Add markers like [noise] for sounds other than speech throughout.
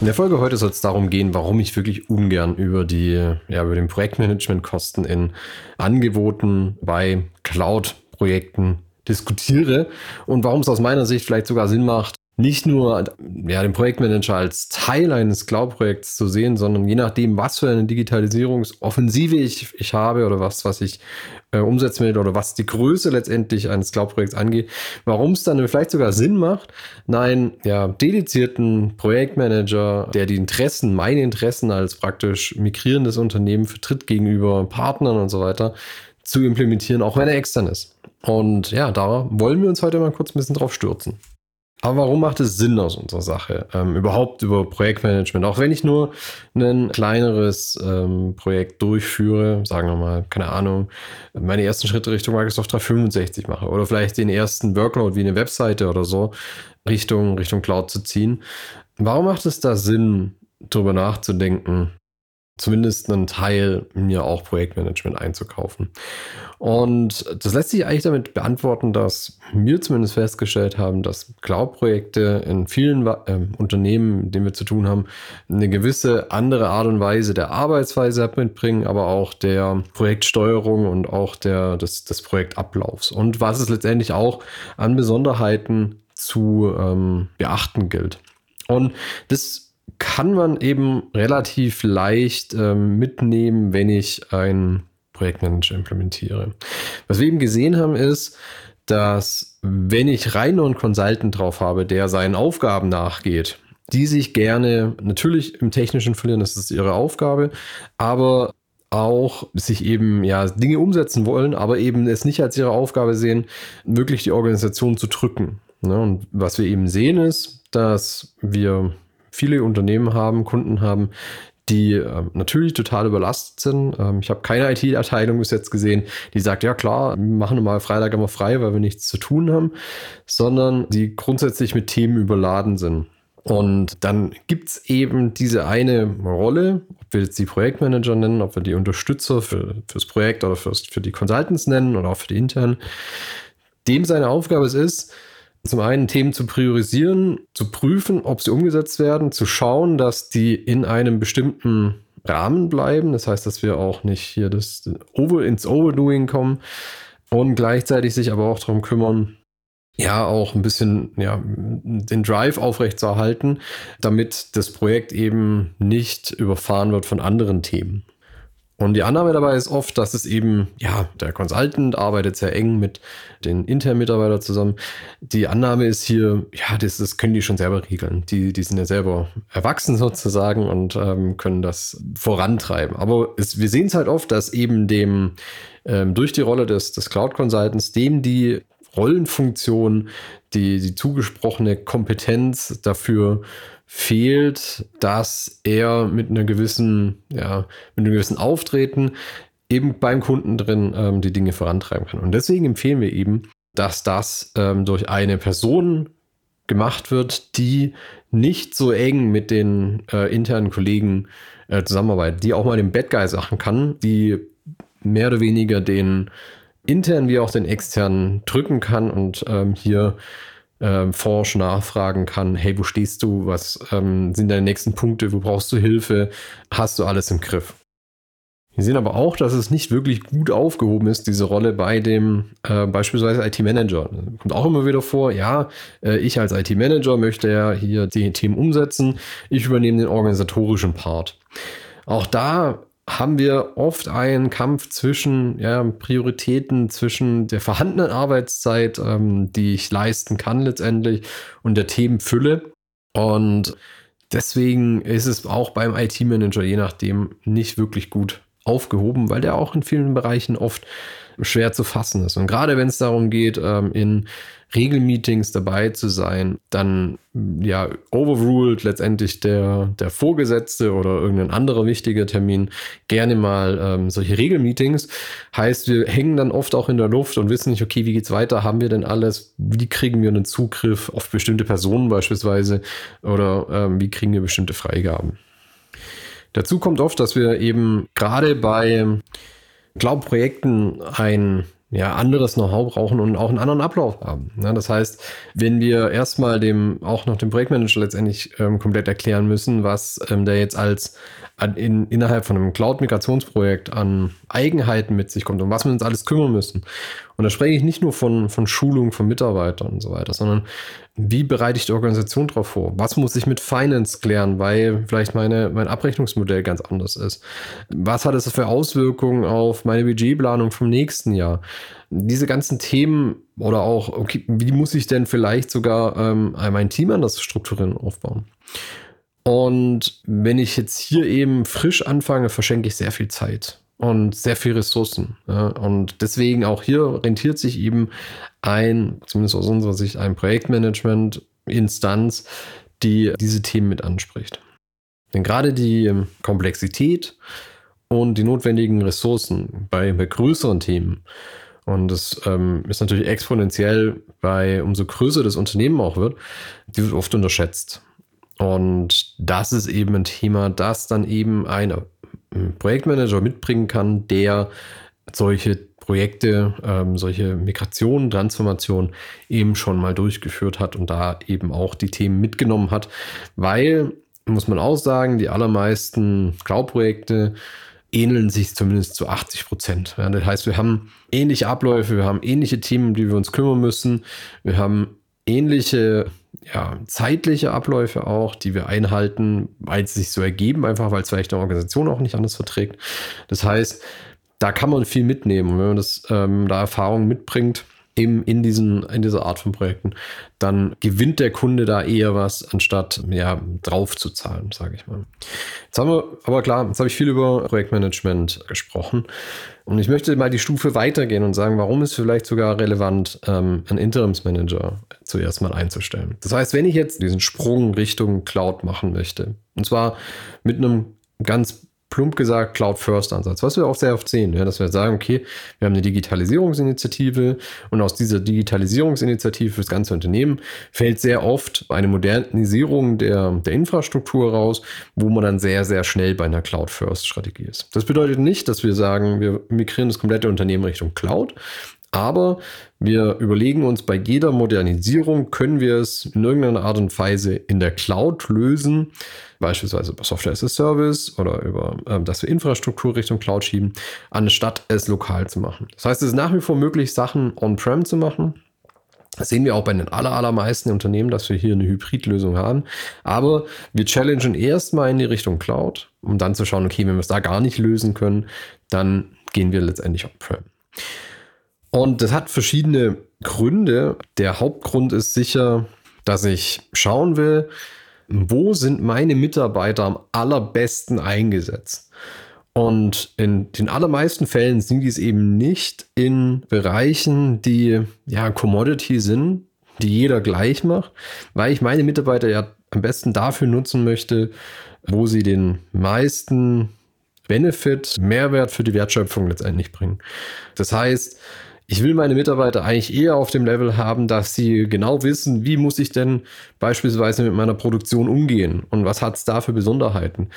In der Folge heute soll es darum gehen, warum ich wirklich ungern über die, ja, über den Projektmanagementkosten in Angeboten bei Cloud-Projekten diskutiere und warum es aus meiner Sicht vielleicht sogar Sinn macht, nicht nur ja, den Projektmanager als Teil eines Cloud-Projekts zu sehen, sondern je nachdem, was für eine Digitalisierungsoffensive ich, ich habe oder was, was ich äh, umsetzen will oder was die Größe letztendlich eines Cloud-Projekts angeht, warum es dann vielleicht sogar Sinn macht, einen ja, dedizierten Projektmanager, der die Interessen, meine Interessen als praktisch migrierendes Unternehmen vertritt gegenüber Partnern und so weiter, zu implementieren, auch wenn er extern ist. Und ja, da wollen wir uns heute mal kurz ein bisschen drauf stürzen. Aber warum macht es Sinn aus unserer Sache? Ähm, überhaupt über Projektmanagement. Auch wenn ich nur ein kleineres ähm, Projekt durchführe, sagen wir mal, keine Ahnung, meine ersten Schritte Richtung Microsoft 365 mache oder vielleicht den ersten Workload wie eine Webseite oder so Richtung, Richtung Cloud zu ziehen. Warum macht es da Sinn, darüber nachzudenken, zumindest einen Teil mir auch Projektmanagement einzukaufen. Und das lässt sich eigentlich damit beantworten, dass wir zumindest festgestellt haben, dass Cloud-Projekte in vielen äh, Unternehmen, mit denen wir zu tun haben, eine gewisse andere Art und Weise der Arbeitsweise mitbringen, aber auch der Projektsteuerung und auch der, des, des Projektablaufs. Und was es letztendlich auch an Besonderheiten zu ähm, beachten gilt. Und das kann man eben relativ leicht ähm, mitnehmen, wenn ich ein Projektmanager implementiere. Was wir eben gesehen haben, ist, dass wenn ich rein nur einen Consultant drauf habe, der seinen Aufgaben nachgeht, die sich gerne natürlich im Technischen verlieren, das ist ihre Aufgabe, aber auch sich eben ja Dinge umsetzen wollen, aber eben es nicht als ihre Aufgabe sehen, wirklich die Organisation zu drücken. Ne? Und was wir eben sehen ist, dass wir viele Unternehmen haben, Kunden haben, die äh, natürlich total überlastet sind. Ähm, ich habe keine IT-Abteilung bis jetzt gesehen, die sagt, ja klar, wir machen mal Freitag immer frei, weil wir nichts zu tun haben, sondern die grundsätzlich mit Themen überladen sind. Und dann gibt es eben diese eine Rolle, ob wir jetzt die Projektmanager nennen, ob wir die Unterstützer für, fürs Projekt oder fürs, für die Consultants nennen oder auch für die internen. Dem seine Aufgabe es ist, zum einen Themen zu priorisieren, zu prüfen, ob sie umgesetzt werden, zu schauen, dass die in einem bestimmten Rahmen bleiben. Das heißt, dass wir auch nicht hier das Over ins Overdoing kommen und gleichzeitig sich aber auch darum kümmern, ja, auch ein bisschen ja, den Drive aufrechtzuerhalten, damit das Projekt eben nicht überfahren wird von anderen Themen. Und die Annahme dabei ist oft, dass es eben, ja, der Consultant arbeitet sehr eng mit den internen Mitarbeitern zusammen. Die Annahme ist hier, ja, das, das können die schon selber regeln. Die, die sind ja selber erwachsen sozusagen und ähm, können das vorantreiben. Aber es, wir sehen es halt oft, dass eben dem, ähm, durch die Rolle des, des Cloud Consultants, dem die Rollenfunktion, die, die zugesprochene Kompetenz dafür fehlt, dass er mit einer gewissen, ja, mit einem gewissen Auftreten eben beim Kunden drin ähm, die Dinge vorantreiben kann. Und deswegen empfehlen wir eben, dass das ähm, durch eine Person gemacht wird, die nicht so eng mit den äh, internen Kollegen äh, zusammenarbeitet, die auch mal den Bad Guy Sachen kann, die mehr oder weniger den internen wie auch den externen drücken kann und ähm, hier ähm, forsch nachfragen kann, hey, wo stehst du, was ähm, sind deine nächsten Punkte, wo brauchst du Hilfe, hast du alles im Griff. Wir sehen aber auch, dass es nicht wirklich gut aufgehoben ist, diese Rolle bei dem äh, beispielsweise IT-Manager. Kommt auch immer wieder vor, ja, äh, ich als IT-Manager möchte ja hier die Themen umsetzen, ich übernehme den organisatorischen Part. Auch da haben wir oft einen Kampf zwischen ja, Prioritäten, zwischen der vorhandenen Arbeitszeit, ähm, die ich leisten kann letztendlich, und der Themenfülle. Und deswegen ist es auch beim IT-Manager je nachdem nicht wirklich gut aufgehoben, weil der auch in vielen Bereichen oft schwer zu fassen ist. Und gerade wenn es darum geht, ähm, in Regelmeetings dabei zu sein, dann ja overruled letztendlich der, der Vorgesetzte oder irgendein anderer wichtiger Termin gerne mal ähm, solche Regelmeetings. Heißt, wir hängen dann oft auch in der Luft und wissen nicht, okay, wie geht's weiter? Haben wir denn alles? Wie kriegen wir einen Zugriff auf bestimmte Personen beispielsweise? Oder ähm, wie kriegen wir bestimmte Freigaben? Dazu kommt oft, dass wir eben gerade bei Cloud-Projekten ein ja, anderes Know-how brauchen und auch einen anderen Ablauf haben. Ja, das heißt, wenn wir erstmal dem, auch noch dem Projektmanager letztendlich ähm, komplett erklären müssen, was ähm, der jetzt als in, innerhalb von einem Cloud-Migrationsprojekt an Eigenheiten mit sich kommt, um was wir uns alles kümmern müssen. Und da spreche ich nicht nur von, von Schulung von Mitarbeitern und so weiter, sondern wie bereite ich die Organisation darauf vor? Was muss ich mit Finance klären, weil vielleicht meine, mein Abrechnungsmodell ganz anders ist? Was hat es für Auswirkungen auf meine Budgetplanung vom nächsten Jahr? Diese ganzen Themen oder auch, okay, wie muss ich denn vielleicht sogar ähm, mein Team anders strukturieren und aufbauen? Und wenn ich jetzt hier eben frisch anfange, verschenke ich sehr viel Zeit und sehr viel Ressourcen. Und deswegen auch hier rentiert sich eben ein, zumindest aus unserer Sicht, ein Projektmanagement-Instanz, die diese Themen mit anspricht. Denn gerade die Komplexität und die notwendigen Ressourcen bei, bei größeren Themen, und das ähm, ist natürlich exponentiell bei umso größer das Unternehmen auch wird, die wird oft unterschätzt. Und das ist eben ein Thema, das dann eben ein Projektmanager mitbringen kann, der solche Projekte, ähm, solche Migrationen, Transformationen eben schon mal durchgeführt hat und da eben auch die Themen mitgenommen hat, weil, muss man auch sagen, die allermeisten Cloud-Projekte ähneln sich zumindest zu 80 Prozent. Ja, das heißt, wir haben ähnliche Abläufe, wir haben ähnliche Themen, die wir uns kümmern müssen, wir haben ähnliche ja, zeitliche Abläufe auch, die wir einhalten, weil sie sich so ergeben, einfach weil es vielleicht eine Organisation auch nicht anders verträgt. Das heißt, da kann man viel mitnehmen. Und wenn man das ähm, da Erfahrung mitbringt, eben in, diesen, in dieser Art von Projekten, dann gewinnt der Kunde da eher was, anstatt ja, drauf zu zahlen, sage ich mal. Jetzt haben wir, aber klar, jetzt habe ich viel über Projektmanagement gesprochen. Und ich möchte mal die Stufe weitergehen und sagen, warum ist vielleicht sogar relevant, ähm, einen Interimsmanager zuerst mal einzustellen. Das heißt, wenn ich jetzt diesen Sprung Richtung Cloud machen möchte, und zwar mit einem ganz plump gesagt Cloud-First-Ansatz, was wir auch sehr oft sehen, ja, dass wir sagen, okay, wir haben eine Digitalisierungsinitiative und aus dieser Digitalisierungsinitiative für das ganze Unternehmen fällt sehr oft eine Modernisierung der, der Infrastruktur raus, wo man dann sehr, sehr schnell bei einer Cloud-First-Strategie ist. Das bedeutet nicht, dass wir sagen, wir migrieren das komplette Unternehmen Richtung Cloud, aber wir überlegen uns, bei jeder Modernisierung können wir es in irgendeiner Art und Weise in der Cloud lösen, beispielsweise über Software as a Service oder über, äh, dass wir Infrastruktur Richtung Cloud schieben, anstatt es lokal zu machen. Das heißt, es ist nach wie vor möglich, Sachen on-prem zu machen. Das sehen wir auch bei den aller, allermeisten Unternehmen, dass wir hier eine Hybridlösung haben. Aber wir challengen erstmal in die Richtung Cloud, um dann zu schauen, okay, wenn wir es da gar nicht lösen können, dann gehen wir letztendlich on-prem. Und das hat verschiedene Gründe. Der Hauptgrund ist sicher, dass ich schauen will, wo sind meine Mitarbeiter am allerbesten eingesetzt. Und in den allermeisten Fällen sind dies eben nicht in Bereichen, die ja Commodity sind, die jeder gleich macht, weil ich meine Mitarbeiter ja am besten dafür nutzen möchte, wo sie den meisten Benefit, Mehrwert für die Wertschöpfung letztendlich bringen. Das heißt, ich will meine Mitarbeiter eigentlich eher auf dem Level haben, dass sie genau wissen, wie muss ich denn beispielsweise mit meiner Produktion umgehen und was hat es da für Besonderheiten.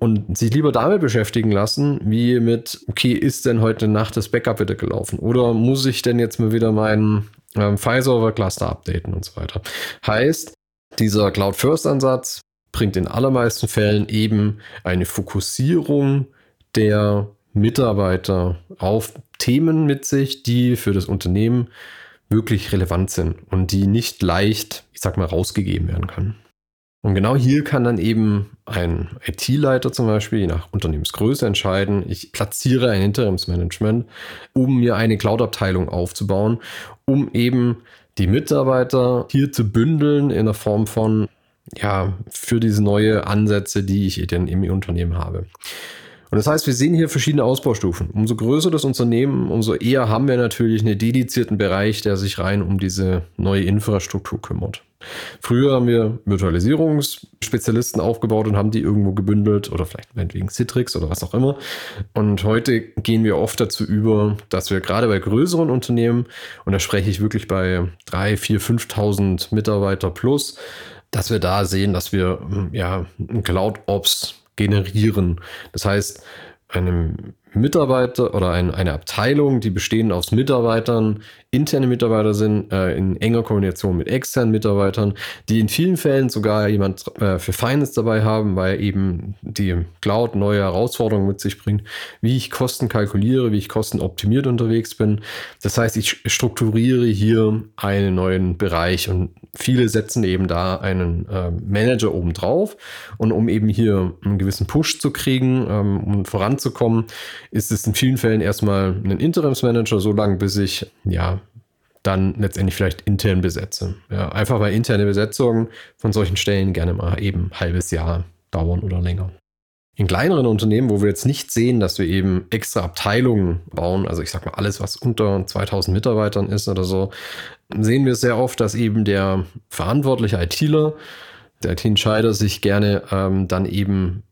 Und sich lieber damit beschäftigen lassen, wie mit, okay, ist denn heute Nacht das Backup wieder gelaufen? Oder muss ich denn jetzt mal wieder meinen ähm, File-Server-Cluster updaten und so weiter? Heißt, dieser Cloud-First-Ansatz bringt in allermeisten Fällen eben eine Fokussierung der Mitarbeiter auf Themen mit sich, die für das Unternehmen wirklich relevant sind und die nicht leicht, ich sag mal, rausgegeben werden können. Und genau hier kann dann eben ein IT-Leiter zum Beispiel, je nach Unternehmensgröße, entscheiden, ich platziere ein Interimsmanagement, um mir eine Cloud-Abteilung aufzubauen, um eben die Mitarbeiter hier zu bündeln in der Form von, ja, für diese neue Ansätze, die ich dann im Unternehmen habe. Und das heißt, wir sehen hier verschiedene Ausbaustufen. Umso größer das Unternehmen, umso eher haben wir natürlich einen dedizierten Bereich, der sich rein um diese neue Infrastruktur kümmert. Früher haben wir Virtualisierungsspezialisten aufgebaut und haben die irgendwo gebündelt oder vielleicht meinetwegen Citrix oder was auch immer. Und heute gehen wir oft dazu über, dass wir gerade bei größeren Unternehmen, und da spreche ich wirklich bei 3, 4, 5.000 Mitarbeiter plus, dass wir da sehen, dass wir ja Cloud Ops generieren. Das heißt, einem Mitarbeiter oder ein, eine Abteilung, die bestehend aus Mitarbeitern, interne Mitarbeiter sind, äh, in enger Kombination mit externen Mitarbeitern, die in vielen Fällen sogar jemand äh, für Finance dabei haben, weil eben die Cloud neue Herausforderungen mit sich bringt, wie ich Kosten kalkuliere, wie ich Kosten optimiert unterwegs bin. Das heißt, ich strukturiere hier einen neuen Bereich und viele setzen eben da einen äh, Manager oben drauf. Und um eben hier einen gewissen Push zu kriegen, ähm, um voranzukommen, ist es in vielen Fällen erstmal ein Interimsmanager, so lange bis ich ja dann letztendlich vielleicht intern besetze. Ja, einfach weil interne Besetzungen von solchen Stellen gerne mal eben ein halbes Jahr dauern oder länger. In kleineren Unternehmen, wo wir jetzt nicht sehen, dass wir eben extra Abteilungen bauen, also ich sag mal alles, was unter 2000 Mitarbeitern ist oder so, sehen wir sehr oft, dass eben der verantwortliche ITler der IT-Entscheider sich gerne ähm, dann eben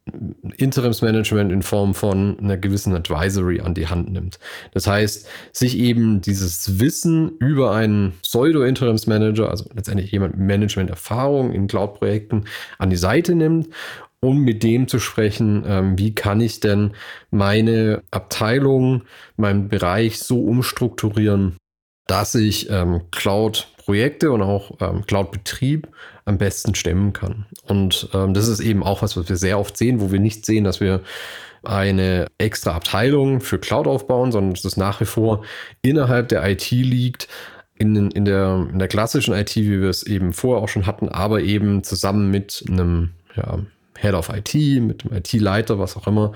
Interimsmanagement in Form von einer gewissen Advisory an die Hand nimmt. Das heißt, sich eben dieses Wissen über einen Pseudo-Interimsmanager, also letztendlich jemand mit Management-Erfahrung in Cloud-Projekten, an die Seite nimmt um mit dem zu sprechen, ähm, wie kann ich denn meine Abteilung, meinen Bereich so umstrukturieren, dass ich ähm, Cloud-Projekte und auch ähm, Cloud-Betrieb am besten stemmen kann. Und ähm, das ist eben auch was, was wir sehr oft sehen, wo wir nicht sehen, dass wir eine extra Abteilung für Cloud aufbauen, sondern dass es nach wie vor innerhalb der IT liegt, in, in, der, in der klassischen IT, wie wir es eben vorher auch schon hatten, aber eben zusammen mit einem ja, Head of IT, mit dem IT-Leiter, was auch immer,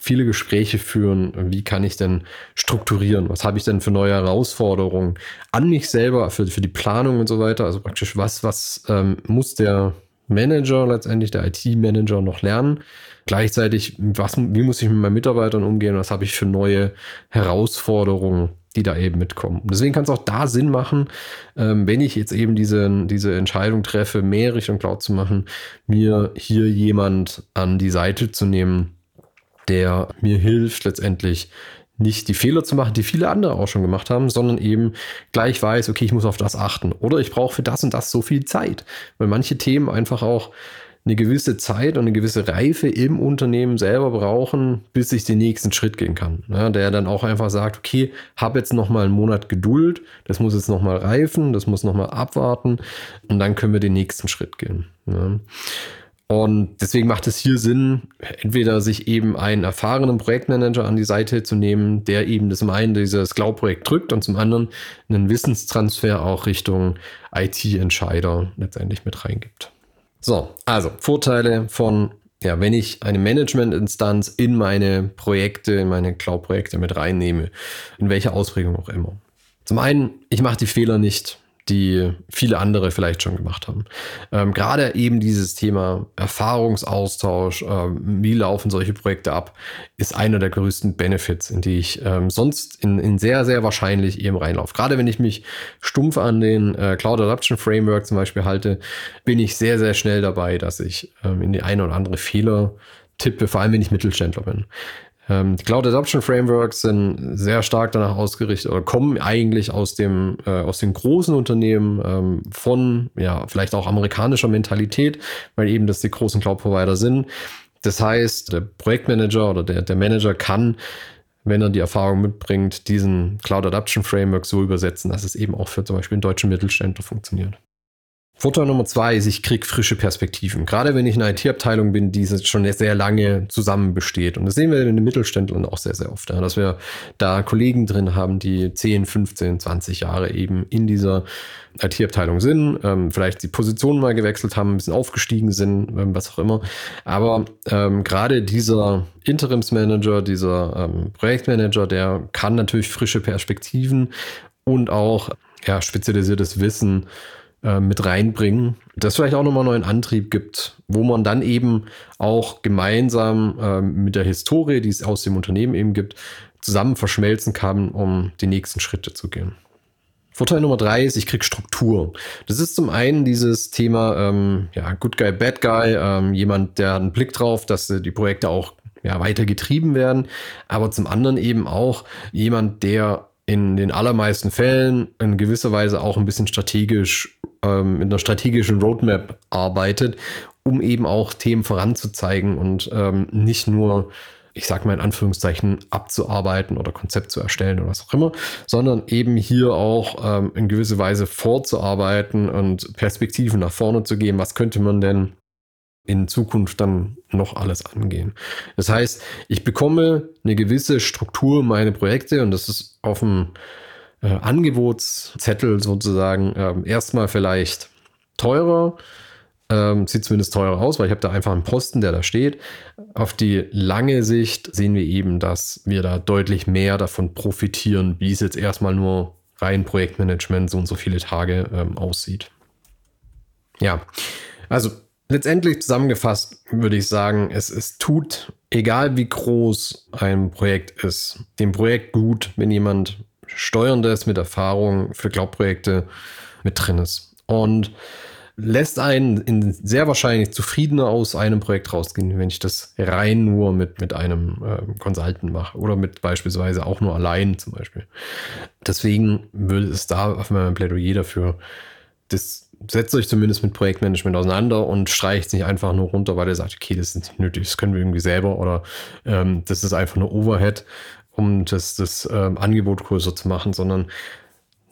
viele Gespräche führen, wie kann ich denn strukturieren, was habe ich denn für neue Herausforderungen an mich selber, für, für die Planung und so weiter. Also praktisch, was, was ähm, muss der Manager letztendlich, der IT-Manager noch lernen. Gleichzeitig, was, wie muss ich mit meinen Mitarbeitern umgehen, was habe ich für neue Herausforderungen, die da eben mitkommen. Und deswegen kann es auch da Sinn machen, ähm, wenn ich jetzt eben diese, diese Entscheidung treffe, mehr Richtung Cloud zu machen, mir hier jemand an die Seite zu nehmen, der mir hilft, letztendlich nicht die Fehler zu machen, die viele andere auch schon gemacht haben, sondern eben gleich weiß, okay, ich muss auf das achten. Oder ich brauche für das und das so viel Zeit. Weil manche Themen einfach auch eine gewisse Zeit und eine gewisse Reife im Unternehmen selber brauchen, bis ich den nächsten Schritt gehen kann. Ja, der dann auch einfach sagt, okay, habe jetzt noch mal einen Monat Geduld, das muss jetzt noch mal reifen, das muss noch mal abwarten und dann können wir den nächsten Schritt gehen. Ja. Und deswegen macht es hier Sinn, entweder sich eben einen erfahrenen Projektmanager an die Seite zu nehmen, der eben zum einen dieses Cloud-Projekt drückt und zum anderen einen Wissenstransfer auch Richtung IT-Entscheider letztendlich mit reingibt. So, also Vorteile von, ja, wenn ich eine Management-Instanz in meine Projekte, in meine Cloud-Projekte mit reinnehme, in welcher Ausprägung auch immer. Zum einen, ich mache die Fehler nicht die viele andere vielleicht schon gemacht haben. Ähm, Gerade eben dieses Thema Erfahrungsaustausch, ähm, wie laufen solche Projekte ab, ist einer der größten Benefits, in die ich ähm, sonst in, in, sehr, sehr wahrscheinlich eben reinlaufe. Gerade wenn ich mich stumpf an den äh, Cloud Adoption Framework zum Beispiel halte, bin ich sehr, sehr schnell dabei, dass ich ähm, in die eine oder andere Fehler tippe, vor allem wenn ich Mittelständler bin. Ähm, die Cloud Adoption Frameworks sind sehr stark danach ausgerichtet oder kommen eigentlich aus dem äh, aus den großen Unternehmen ähm, von ja vielleicht auch amerikanischer Mentalität, weil eben das die großen Cloud Provider sind. Das heißt, der Projektmanager oder der, der Manager kann wenn er die Erfahrung mitbringt, diesen Cloud Adoption Framework so übersetzen, dass es eben auch für zum Beispiel einen deutschen Mittelständler funktioniert. Vorteil Nummer zwei ist, ich kriege frische Perspektiven. Gerade wenn ich in einer IT-Abteilung bin, die schon sehr lange zusammen besteht. Und das sehen wir in den Mittelständlern auch sehr, sehr oft. Dass wir da Kollegen drin haben, die 10, 15, 20 Jahre eben in dieser IT-Abteilung sind, ähm, vielleicht die Position mal gewechselt haben, ein bisschen aufgestiegen sind, ähm, was auch immer. Aber ähm, gerade dieser Interimsmanager, dieser ähm, Projektmanager, der kann natürlich frische Perspektiven und auch ja, spezialisiertes Wissen äh, mit reinbringen, das vielleicht auch nochmal neuen Antrieb gibt, wo man dann eben auch gemeinsam ähm, mit der Historie, die es aus dem Unternehmen eben gibt, zusammen verschmelzen kann, um die nächsten Schritte zu gehen. Vorteil Nummer drei ist, ich kriege Struktur. Das ist zum einen dieses Thema, ähm, ja, Good Guy, Bad Guy, ähm, jemand, der einen Blick drauf, dass die Projekte auch ja, weiter getrieben werden, aber zum anderen eben auch jemand, der in den allermeisten Fällen in gewisser Weise auch ein bisschen strategisch, ähm, mit einer strategischen Roadmap arbeitet, um eben auch Themen voranzuzeigen und ähm, nicht nur ich sage mal in Anführungszeichen, abzuarbeiten oder Konzept zu erstellen oder was auch immer, sondern eben hier auch ähm, in gewisser Weise vorzuarbeiten und Perspektiven nach vorne zu geben. Was könnte man denn in Zukunft dann noch alles angehen. Das heißt, ich bekomme eine gewisse Struktur meine Projekte und das ist auf dem äh, Angebotszettel sozusagen äh, erstmal vielleicht teurer, ähm, sieht zumindest teurer aus, weil ich habe da einfach einen Posten, der da steht. Auf die lange Sicht sehen wir eben, dass wir da deutlich mehr davon profitieren, wie es jetzt erstmal nur rein Projektmanagement so und so viele Tage ähm, aussieht. Ja, also letztendlich zusammengefasst würde ich sagen, es, es tut, egal wie groß ein Projekt ist, dem Projekt gut, wenn jemand Steuerndes mit Erfahrung für Cloud-Projekte mit drin ist. Und lässt einen in sehr wahrscheinlich zufriedener aus einem Projekt rausgehen, wenn ich das rein nur mit, mit einem äh, Consultant mache oder mit beispielsweise auch nur allein zum Beispiel. Deswegen würde es da auf meinem Plädoyer dafür, das setzt euch zumindest mit Projektmanagement auseinander und streicht nicht einfach nur runter, weil ihr sagt, okay, das ist nicht nötig, das können wir irgendwie selber oder ähm, das ist einfach nur Overhead, um das, das ähm, Angebot größer zu machen, sondern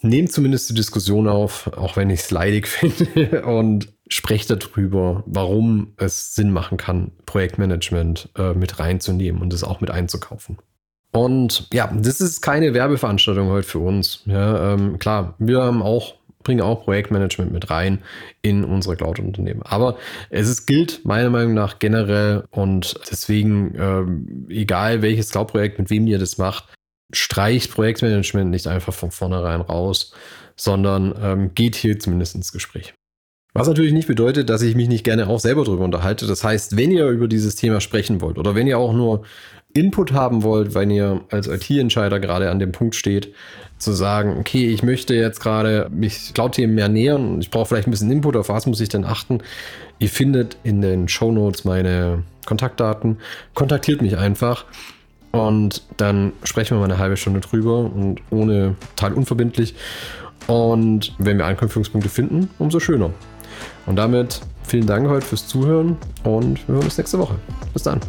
nehmt zumindest die Diskussion auf, auch wenn ich es leidig [laughs] finde, und sprecht darüber, warum es Sinn machen kann, Projektmanagement äh, mit reinzunehmen und es auch mit einzukaufen. Und ja, das ist keine Werbeveranstaltung heute für uns. Ja, ähm, klar, wir haben auch, bringen auch Projektmanagement mit rein in unsere Cloud-Unternehmen. Aber es ist, gilt meiner Meinung nach generell und deswegen, ähm, egal welches Cloud-Projekt, mit wem ihr das macht, streicht Projektmanagement nicht einfach von vornherein raus, sondern ähm, geht hier zumindest ins Gespräch. Was natürlich nicht bedeutet, dass ich mich nicht gerne auch selber darüber unterhalte. Das heißt, wenn ihr über dieses Thema sprechen wollt oder wenn ihr auch nur Input haben wollt, wenn ihr als IT-Entscheider gerade an dem Punkt steht, zu sagen, okay, ich möchte jetzt gerade mich Cloud-Themen mehr nähern und ich brauche vielleicht ein bisschen Input, auf was muss ich denn achten? Ihr findet in den Show Notes meine Kontaktdaten. Kontaktiert mich einfach. Und dann sprechen wir mal eine halbe Stunde drüber und ohne total unverbindlich. Und wenn wir Anknüpfungspunkte finden, umso schöner. Und damit vielen Dank heute fürs Zuhören und wir hören uns nächste Woche. Bis dann.